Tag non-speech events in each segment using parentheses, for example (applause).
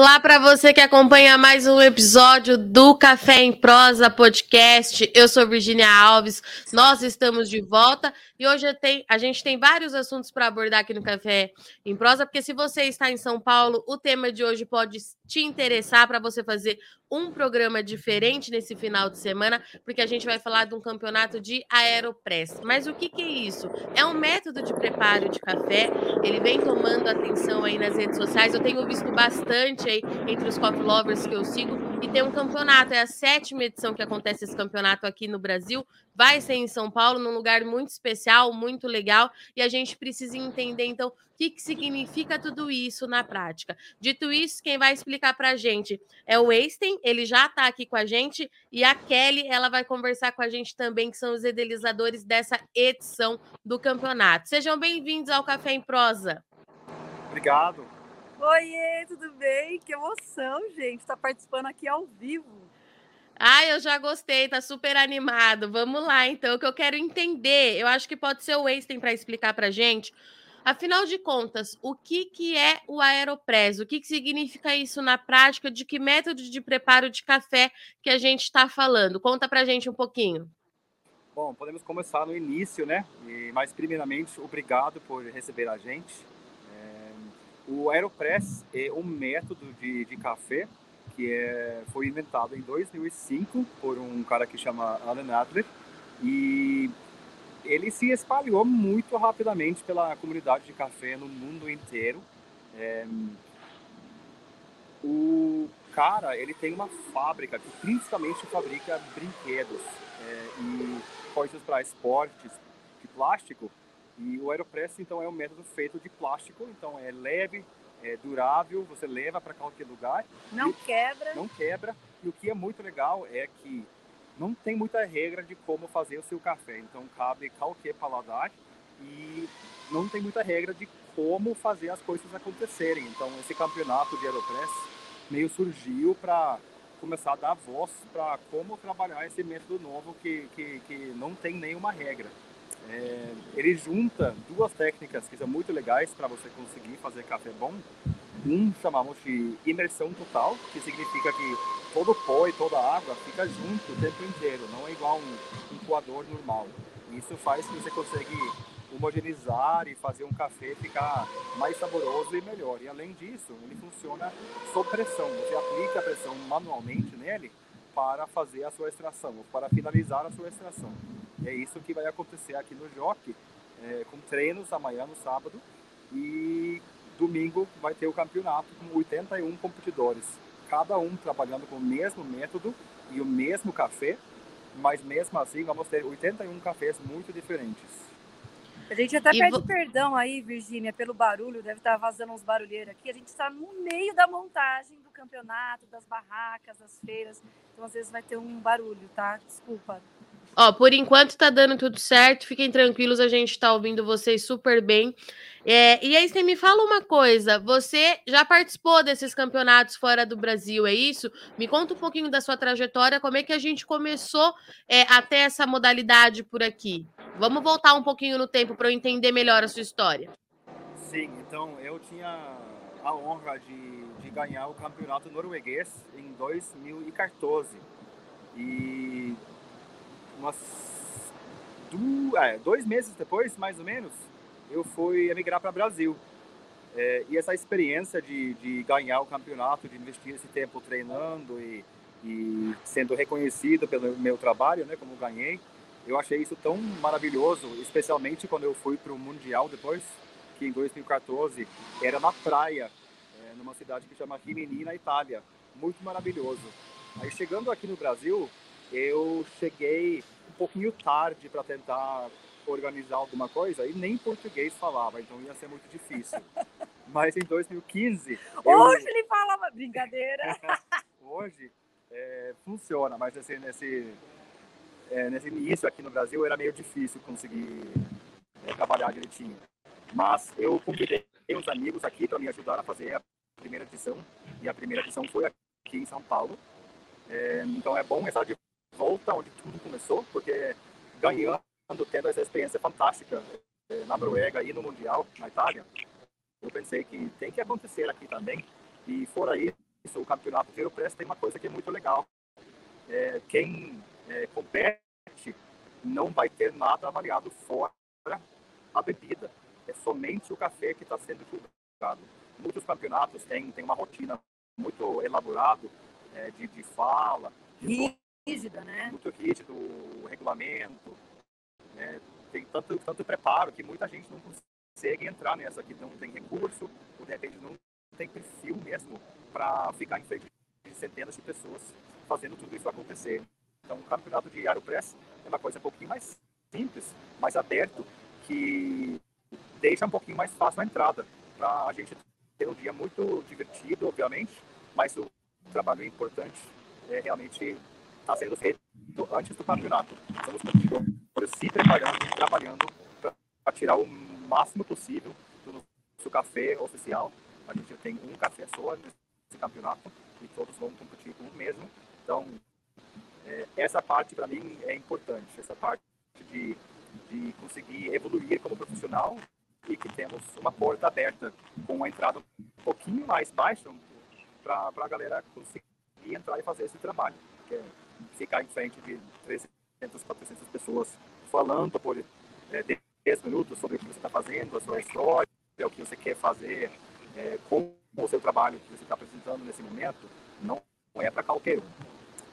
Olá para você que acompanha mais um episódio do Café em Prosa Podcast. Eu sou Virginia Alves. Nós estamos de volta e hoje tem, a gente tem vários assuntos para abordar aqui no Café em Prosa, porque se você está em São Paulo, o tema de hoje pode te interessar para você fazer um programa diferente nesse final de semana, porque a gente vai falar de um campeonato de Aeropress. Mas o que, que é isso? É um método de preparo de café, ele vem tomando atenção aí nas redes sociais. Eu tenho visto bastante aí entre os coffee lovers que eu sigo, e tem um campeonato, é a sétima edição que acontece esse campeonato aqui no Brasil, vai ser em São Paulo, num lugar muito especial, muito legal, e a gente precisa entender, então, o que, que significa tudo isso na prática. Dito isso, quem vai explicar para a gente é o Einstein, ele já está aqui com a gente, e a Kelly, ela vai conversar com a gente também, que são os idealizadores dessa edição do campeonato. Sejam bem-vindos ao Café em Prosa. Obrigado. Oiê, tudo bem? Que emoção, gente, estar tá participando aqui ao vivo. Ah, eu já gostei, tá super animado. Vamos lá, então, que eu quero entender. Eu acho que pode ser o Einstein para explicar para gente. Afinal de contas, o que, que é o Aeropress? O que, que significa isso na prática? De que método de preparo de café que a gente está falando? Conta para gente um pouquinho. Bom, podemos começar no início, né? E, mas, primeiramente, obrigado por receber a gente. O Aeropress é um método de, de café que é, foi inventado em 2005 por um cara que chama Alan Adler e ele se espalhou muito rapidamente pela comunidade de café no mundo inteiro. É, o cara ele tem uma fábrica que principalmente fabrica brinquedos é, e coisas para esportes de plástico e o Aeropress então é um método feito de plástico então é leve é durável, você leva para qualquer lugar. Não quebra. Não quebra. E o que é muito legal é que não tem muita regra de como fazer o seu café. Então cabe qualquer paladar e não tem muita regra de como fazer as coisas acontecerem. Então esse campeonato de Aeropress meio surgiu para começar a dar voz para como trabalhar esse método novo que, que, que não tem nenhuma regra. É, ele junta duas técnicas que são muito legais para você conseguir fazer café bom. Um chamamos de imersão total, que significa que todo o pó e toda a água fica junto o tempo inteiro, não é igual um, um coador normal. Isso faz que você consegue homogeneizar e fazer um café ficar mais saboroso e melhor. E além disso, ele funciona sob pressão. Você aplica a pressão manualmente nele para fazer a sua extração, ou para finalizar a sua extração. É isso que vai acontecer aqui no Jockey, é, com treinos amanhã no sábado e domingo vai ter o campeonato com 81 competidores, cada um trabalhando com o mesmo método e o mesmo café, mas mesmo assim vamos ter 81 cafés muito diferentes. A gente até e pede vo... perdão aí, Virgínia, pelo barulho, deve estar vazando uns barulheiros aqui. A gente está no meio da montagem do campeonato, das barracas, das feiras, então às vezes vai ter um barulho, tá? Desculpa. Ó, por enquanto tá dando tudo certo, fiquem tranquilos, a gente tá ouvindo vocês super bem. É, e aí, você me fala uma coisa: você já participou desses campeonatos fora do Brasil, é isso? Me conta um pouquinho da sua trajetória, como é que a gente começou é, até essa modalidade por aqui? Vamos voltar um pouquinho no tempo para eu entender melhor a sua história. Sim, então eu tinha a honra de, de ganhar o campeonato norueguês em 2014. E umas é, dois meses depois, mais ou menos, eu fui emigrar para o Brasil. É, e essa experiência de, de ganhar o campeonato, de investir esse tempo treinando e, e sendo reconhecido pelo meu trabalho, né, como ganhei, eu achei isso tão maravilhoso, especialmente quando eu fui para o Mundial depois, que em 2014 era na praia, é, numa cidade que chama Rimini, na Itália. Muito maravilhoso. Aí chegando aqui no Brasil, eu cheguei um pouquinho tarde para tentar organizar alguma coisa e nem português falava, então ia ser muito difícil. (laughs) Mas em 2015. Hoje eu... ele falava brincadeira! (laughs) Hoje é, funciona, mas nesse, nesse, é, nesse início aqui no Brasil era meio difícil conseguir é, trabalhar direitinho. Mas eu convidei uns amigos aqui para me ajudar a fazer a primeira edição, e a primeira edição foi aqui em São Paulo. É, então é bom essa volta onde tudo começou, porque ganhando, tendo essa experiência fantástica eh, na Noruega e no Mundial, na Itália, eu pensei que tem que acontecer aqui também. E fora isso, o campeonato de Aeropress tem uma coisa que é muito legal. É, quem é, compete não vai ter nada avaliado fora a bebida. É somente o café que está sendo julgado. Muitos campeonatos têm, têm uma rotina muito elaborada é, de, de fala. De rígida, né? Muito rígido o regulamento. Né? Tem tanto, tanto preparo que muita gente não consegue entrar nessa, que não tem recurso, ou de repente não tem perfil mesmo para ficar em frente de centenas de pessoas fazendo tudo isso acontecer. Então, o campeonato de Aeropress é uma coisa um pouquinho mais simples, mais aberto, que deixa um pouquinho mais fácil a entrada para a gente ter um dia muito divertido, obviamente, mas o trabalho importante é realmente está sendo feito antes do campeonato. Estamos se preparando, trabalhando para tirar o máximo possível do nosso café oficial. A gente tem um café só nesse campeonato e todos vão competir com o mesmo. Então, é, essa parte para mim é importante, essa parte de, de conseguir evoluir como profissional e que temos uma porta aberta com uma entrada um pouquinho mais baixa para a galera conseguir entrar e fazer esse trabalho. Que é ficar em frente de 300, 400 pessoas falando por é, 10 minutos sobre o que você está fazendo, a sua história, o que você quer fazer, é, com o seu trabalho que você está apresentando nesse momento, não é para qualquer um.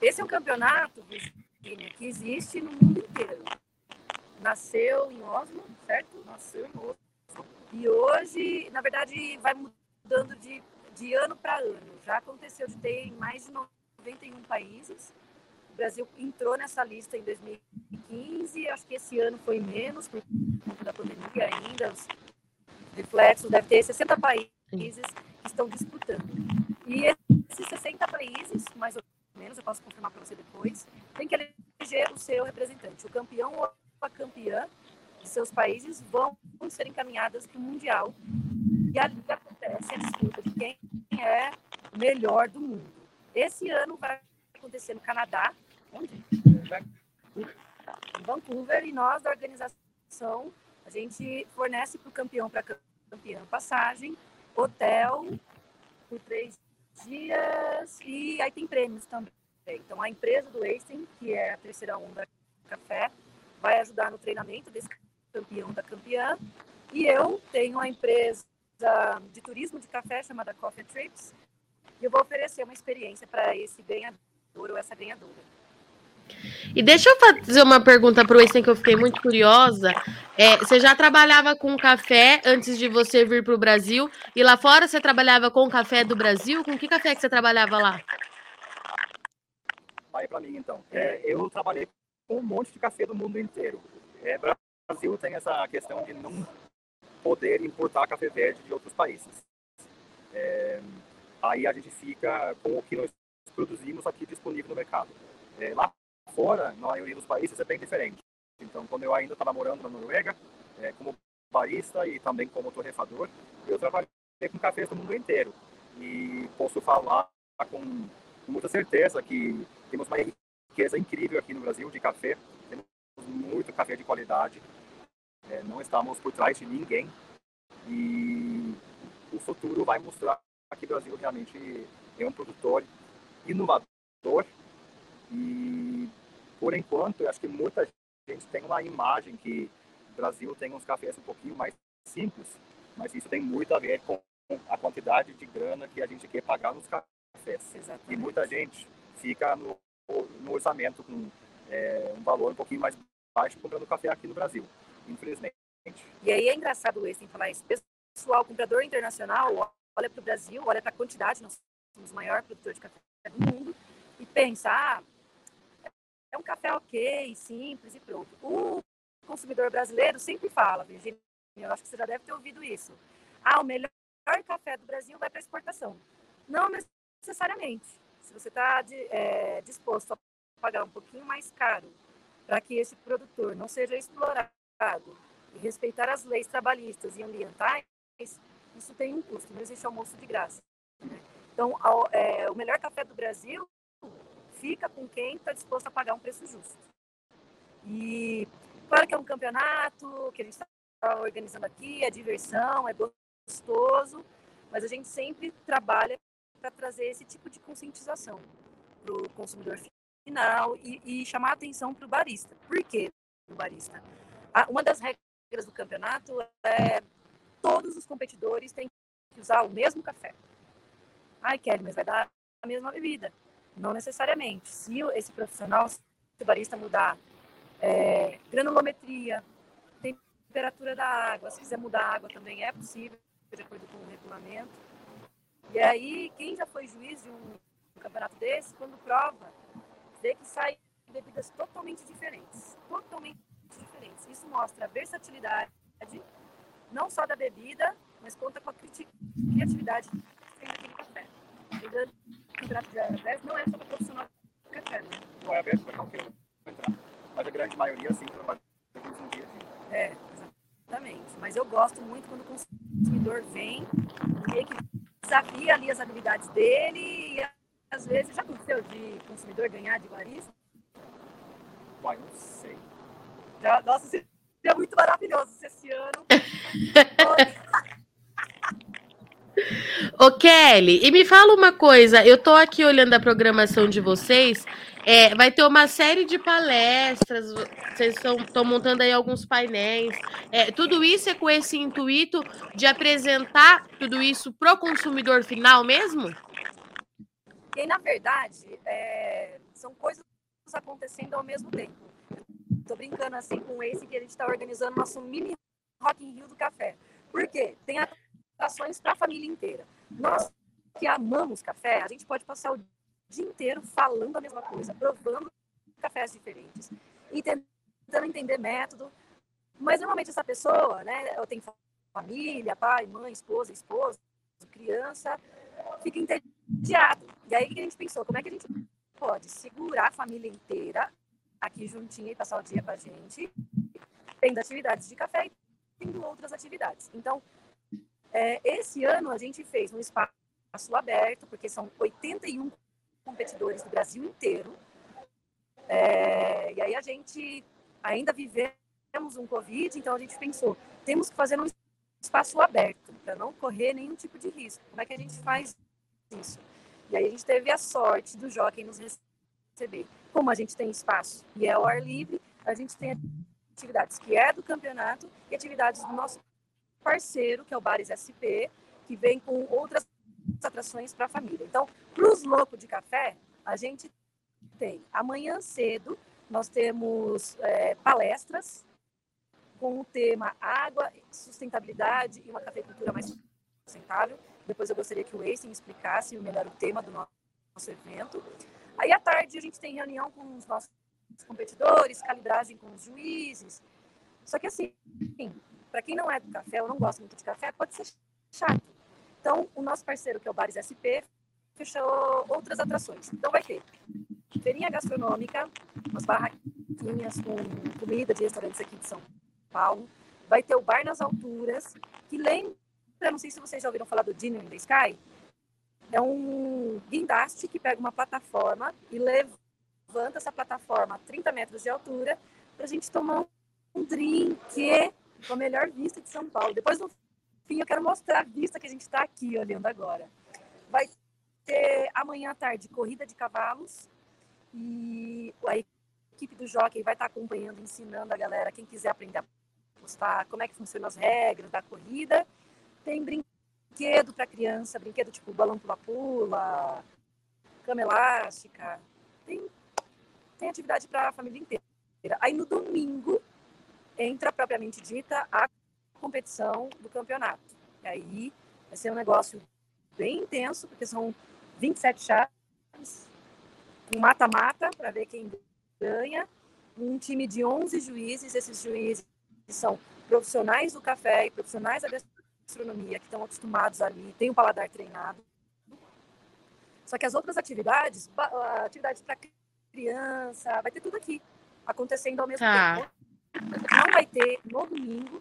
Esse é um campeonato, Virginia, que existe no mundo inteiro. Nasceu em Oslo, certo? Nasceu em Oslo. E hoje, na verdade, vai mudando de, de ano para ano. Já aconteceu de ter em mais de 91 países. O Brasil entrou nessa lista em 2015, acho que esse ano foi menos, por conta da pandemia ainda. Os reflexos deve ter 60 países que estão disputando. E esses 60 países, mais ou menos, eu posso confirmar para você depois, tem que eleger o seu representante. O campeão ou a campeã de seus países vão ser encaminhadas para o Mundial. E ali acontece a disputa de quem é melhor do mundo. Esse ano vai acontecer no Canadá, Vancouver, e nós da organização, a gente fornece para o campeão, para campeã, passagem, hotel por três dias e aí tem prêmios também. Então, a empresa do Einstein, que é a terceira onda café, vai ajudar no treinamento desse campeão da campeã. E eu tenho a empresa de turismo de café chamada Coffee Trips. E eu vou oferecer uma experiência para esse ganhador ou essa ganhadora. E deixa eu fazer uma pergunta para o Einstein que eu fiquei muito curiosa. É, você já trabalhava com café antes de você vir para o Brasil? E lá fora você trabalhava com café do Brasil? Com que café que você trabalhava lá? Vai para mim, então. É, eu trabalhei com um monte de café do mundo inteiro. É, Brasil tem essa questão de não poder importar café verde de outros países. É, aí a gente fica com o que nós produzimos aqui disponível no mercado. É, lá fora, na maioria dos países, é bem diferente. Então, quando eu ainda estava morando na Noruega, é, como barista e também como torrefador, eu trabalhei com cafés do mundo inteiro. E posso falar com, muita certeza que temos uma riqueza incrível aqui no Brasil de café. Temos muito café de qualidade. É, não estamos por trás de ninguém. E o futuro vai mostrar que o Brasil realmente é um produtor inovador e por enquanto, eu acho que muita gente tem uma imagem que o Brasil tem uns cafés um pouquinho mais simples, mas isso tem muito a ver com a quantidade de grana que a gente quer pagar nos cafés. Exatamente. E muita gente fica no, no orçamento com é, um valor um pouquinho mais baixo comprando café aqui no Brasil, infelizmente. E aí é engraçado esse em falar isso. Pessoal, comprador internacional, olha para o Brasil, olha para a quantidade, nós somos o maior produtor de café do mundo, e pensa, ah, é um café ok, simples e pronto. O consumidor brasileiro sempre fala, Virginia, eu acho que você já deve ter ouvido isso. Ah, o melhor café do Brasil vai para exportação. Não necessariamente. Se você está é, disposto a pagar um pouquinho mais caro para que esse produtor não seja explorado e respeitar as leis trabalhistas e ambientais, isso tem um custo. Não existe almoço de graça. Né? Então, ao, é, o melhor café do Brasil fica com quem está disposto a pagar um preço justo. E claro que é um campeonato que a gente está organizando aqui, é diversão, é gostoso, mas a gente sempre trabalha para trazer esse tipo de conscientização para o consumidor final e, e chamar atenção para o barista. Por quê o barista? uma das regras do campeonato é todos os competidores têm que usar o mesmo café. Ai, Kelly, mas vai dar a mesma bebida. Não necessariamente. Se esse profissional, se o barista mudar é, granulometria, temperatura da água, se quiser mudar a água também é possível, de acordo com o regulamento. E aí, quem já foi juiz de um, um campeonato desse, quando prova, vê que sai bebidas totalmente diferentes. Totalmente diferentes. Isso mostra a versatilidade, não só da bebida, mas conta com a criatividade daquele café. O campeonato de aberto não é só para profissional do café. Né? Não é aberto para qualquer um entrar. Mas a grande maioria, sim, trabalha um dia. É, exatamente. Mas eu gosto muito quando o consumidor vem, e que desafia ali as habilidades dele e às vezes já aconteceu de consumidor ganhar de barista? Uai, não sei. Já, nossa, seria muito maravilhoso se esse ano. (laughs) Ô Kelly, e me fala uma coisa, eu tô aqui olhando a programação de vocês, é, vai ter uma série de palestras, vocês estão montando aí alguns painéis, é, tudo isso é com esse intuito de apresentar tudo isso pro consumidor final mesmo? E na verdade, é, são coisas acontecendo ao mesmo tempo. Tô brincando assim com esse que a gente está organizando nosso mini Rock in Rio do café. Por quê? Tem ações para a família inteira. Nós que amamos café, a gente pode passar o dia inteiro falando a mesma coisa, provando cafés diferentes tentando entender método. Mas normalmente essa pessoa, né, tenho família, pai, mãe, esposa, esposa, criança, fica entediado. E aí que a gente pensou? Como é que a gente pode segurar a família inteira aqui juntinha e passar o dia com a gente, tendo atividades de café e tendo outras atividades. Então, é, esse ano a gente fez um espaço aberto, porque são 81 competidores do Brasil inteiro. É, e aí a gente ainda vivemos um Covid, então a gente pensou, temos que fazer um espaço aberto, para não correr nenhum tipo de risco. Como é que a gente faz isso? E aí a gente teve a sorte do Jockey nos receber. Como a gente tem espaço e é ao ar livre, a gente tem atividades que é do campeonato e atividades do nosso parceiro, que é o Bares SP, que vem com outras atrações para a família. Então, para os loucos de café, a gente tem amanhã cedo, nós temos é, palestras com o tema água, sustentabilidade e uma cafeicultura mais sustentável. Depois eu gostaria que o me explicasse melhor o tema do nosso evento. Aí à tarde a gente tem reunião com os nossos competidores, calibragem com os juízes. Só que assim, para quem não é do café ou não gosta muito de café, pode ser chato. Então, o nosso parceiro, que é o Bares SP, fechou outras atrações. Então, vai ter feirinha gastronômica, umas barraquinhas com comida de restaurantes aqui de São Paulo. Vai ter o Bar nas Alturas, que lembra, não sei se vocês já ouviram falar do Dinner in the Sky, é um guindaste que pega uma plataforma e levanta essa plataforma a 30 metros de altura para a gente tomar um drink com a melhor vista de São Paulo. Depois, no fim, eu quero mostrar a vista que a gente está aqui olhando agora. Vai ter amanhã à tarde corrida de cavalos e a equipe do Jockey vai estar tá acompanhando, ensinando a galera, quem quiser aprender a postar, como é que funcionam as regras da corrida. Tem brinquedo para criança, brinquedo tipo balão pula-pula, cama elástica. Tem, tem atividade para a família inteira. Aí no domingo entra propriamente dita a competição do campeonato. E aí vai ser um negócio bem intenso, porque são 27 chaves, um mata-mata para ver quem ganha, um time de 11 juízes, esses juízes são profissionais do café e profissionais da gastronomia que estão acostumados ali, têm o paladar treinado. Só que as outras atividades, atividades para criança, vai ter tudo aqui acontecendo ao mesmo tá. tempo não vai ter no domingo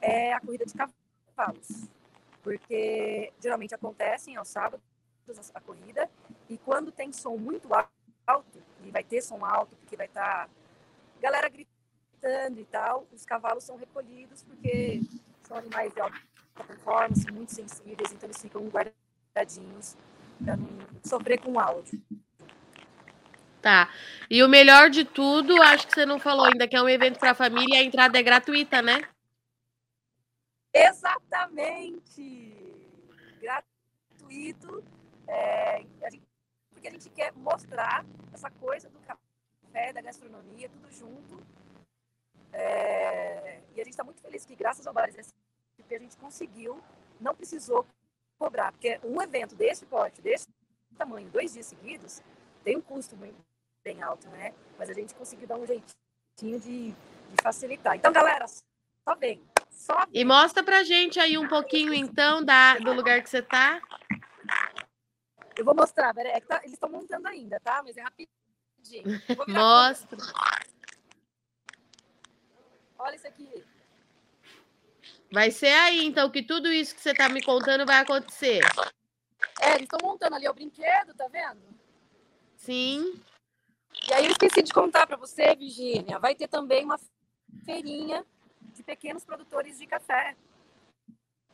é a corrida de cavalos, porque geralmente acontecem aos sábados a corrida e quando tem som muito alto e vai ter som alto porque vai estar tá galera gritando e tal, os cavalos são recolhidos porque são animais de alta performance, muito sensíveis, então eles ficam guardadinhos para não sofrer com o áudio. Tá. E o melhor de tudo, acho que você não falou ainda, que é um evento para a família a entrada é gratuita, né? Exatamente! Gratuito. É, a gente, porque a gente quer mostrar essa coisa do café, da gastronomia, tudo junto. É, e a gente está muito feliz que, graças ao Bares que a gente conseguiu, não precisou cobrar, porque um evento desse porte, desse tamanho, dois dias seguidos, tem um custo bem alto, né? Mas a gente conseguiu dar um jeitinho de, de facilitar. Então, galera, só vem. Só vem. E mostra pra gente aí um pouquinho, então, da, do lugar que você tá. Eu vou mostrar, é tá, eles estão montando ainda, tá? Mas é rapidinho. Mostra. Olha isso aqui. Vai ser aí, então, que tudo isso que você tá me contando vai acontecer. É, eles estão montando ali o brinquedo, tá vendo? Sim. E aí eu esqueci de contar para você, Virgínia, vai ter também uma feirinha de pequenos produtores de café.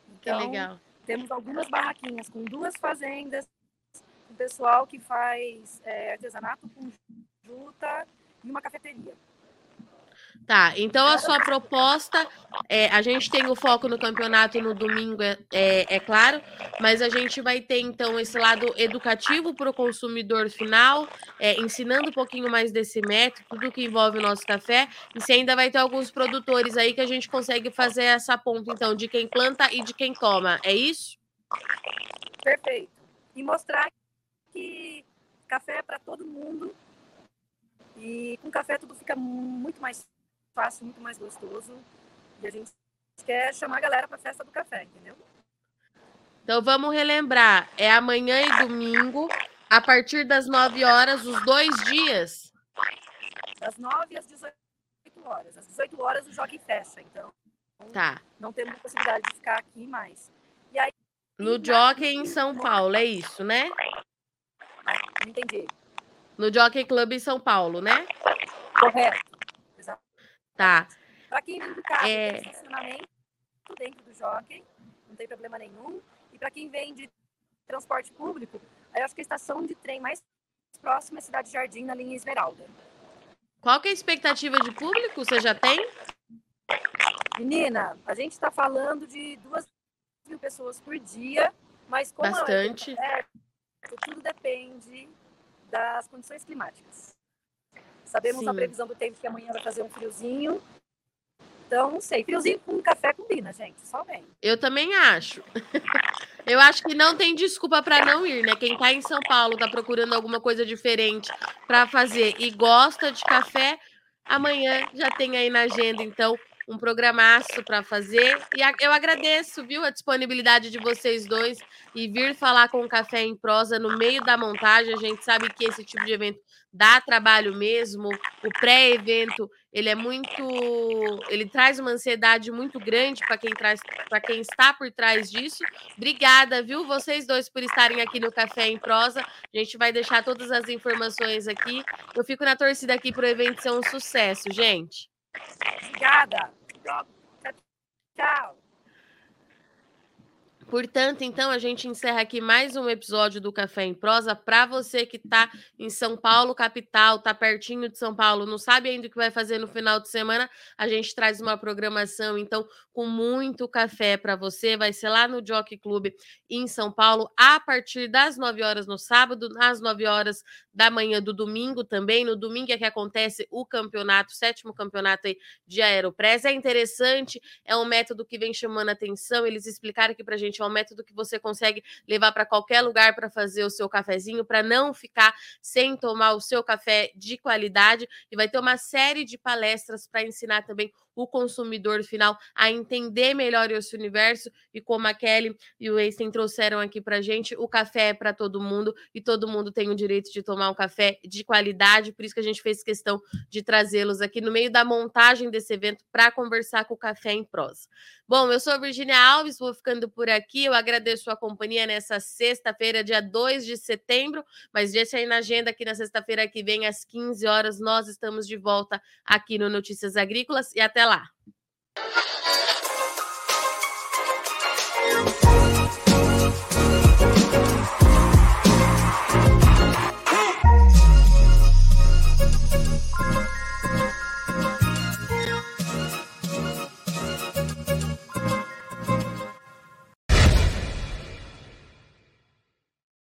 Então, que legal. Temos algumas barraquinhas com duas fazendas, com pessoal que faz é, artesanato com juta e uma cafeteria. Tá, então a sua proposta, é, a gente tem o foco no campeonato no domingo, é, é, é claro, mas a gente vai ter então esse lado educativo para o consumidor final, é, ensinando um pouquinho mais desse método, tudo que envolve o nosso café, e se ainda vai ter alguns produtores aí que a gente consegue fazer essa ponta, então, de quem planta e de quem toma, é isso? Perfeito. E mostrar que café é para todo mundo, e com café tudo fica muito mais fácil, muito mais gostoso. E a gente quer chamar a galera para a festa do café, entendeu? Então vamos relembrar, é amanhã e domingo, a partir das 9 horas, os dois dias. Das 9 às 18 horas. Às 18 horas o jogo fecha, então. Tá. Não temos possibilidade de ficar aqui mais. E aí, no Jockey em São Paulo, é isso, né? Não entendi. No Jockey Club em São Paulo, né? Correto. Tá. Para quem vem do carro, é... tem estacionamento dentro do jockey, não tem problema nenhum. E para quem vem de transporte público, eu acho que a estação de trem mais próxima é a Cidade Jardim, na linha Esmeralda. Qual que é a expectativa de público? Você já tem? Menina, a gente está falando de duas mil pessoas por dia, mas como Bastante. É, tudo depende das condições climáticas. Sabemos Sim. a previsão do tempo que amanhã vai fazer um friozinho. Então, não sei. Friozinho com café combina, gente. Só vem. Eu também acho. (laughs) Eu acho que não tem desculpa para não ir, né? Quem tá em São Paulo, tá procurando alguma coisa diferente para fazer e gosta de café, amanhã já tem aí na agenda, então, um programaço para fazer. E eu agradeço, viu, a disponibilidade de vocês dois e vir falar com o Café em Prosa no meio da montagem. A gente sabe que esse tipo de evento dá trabalho mesmo. O pré-evento, ele é muito, ele traz uma ansiedade muito grande para quem traz, para quem está por trás disso. Obrigada, viu, vocês dois por estarem aqui no Café em Prosa. A gente vai deixar todas as informações aqui. Eu fico na torcida aqui para o evento ser um sucesso, gente. Obrigada. Tchau. Portanto, então, a gente encerra aqui mais um episódio do Café em Prosa. Para você que está em São Paulo, capital, está pertinho de São Paulo, não sabe ainda o que vai fazer no final de semana, a gente traz uma programação, então, com muito café para você. Vai ser lá no Jockey Club em São Paulo, a partir das 9 horas no sábado, às 9 horas da manhã do domingo também. No domingo é que acontece o campeonato, o sétimo campeonato de Aeropress. É interessante, é um método que vem chamando atenção. Eles explicaram aqui para gente é um método que você consegue levar para qualquer lugar para fazer o seu cafezinho, para não ficar sem tomar o seu café de qualidade. E vai ter uma série de palestras para ensinar também o consumidor final a entender melhor esse universo e como a Kelly e o Einstein trouxeram aqui para gente, o café é para todo mundo e todo mundo tem o direito de tomar um café de qualidade, por isso que a gente fez questão de trazê-los aqui no meio da montagem desse evento para conversar com o Café em Prosa. Bom, eu sou a Virginia Alves, vou ficando por aqui, eu agradeço a companhia nessa sexta-feira, dia 2 de setembro, mas deixa aí na agenda que na sexta-feira que vem, às 15 horas, nós estamos de volta aqui no Notícias Agrícolas e até lá lá!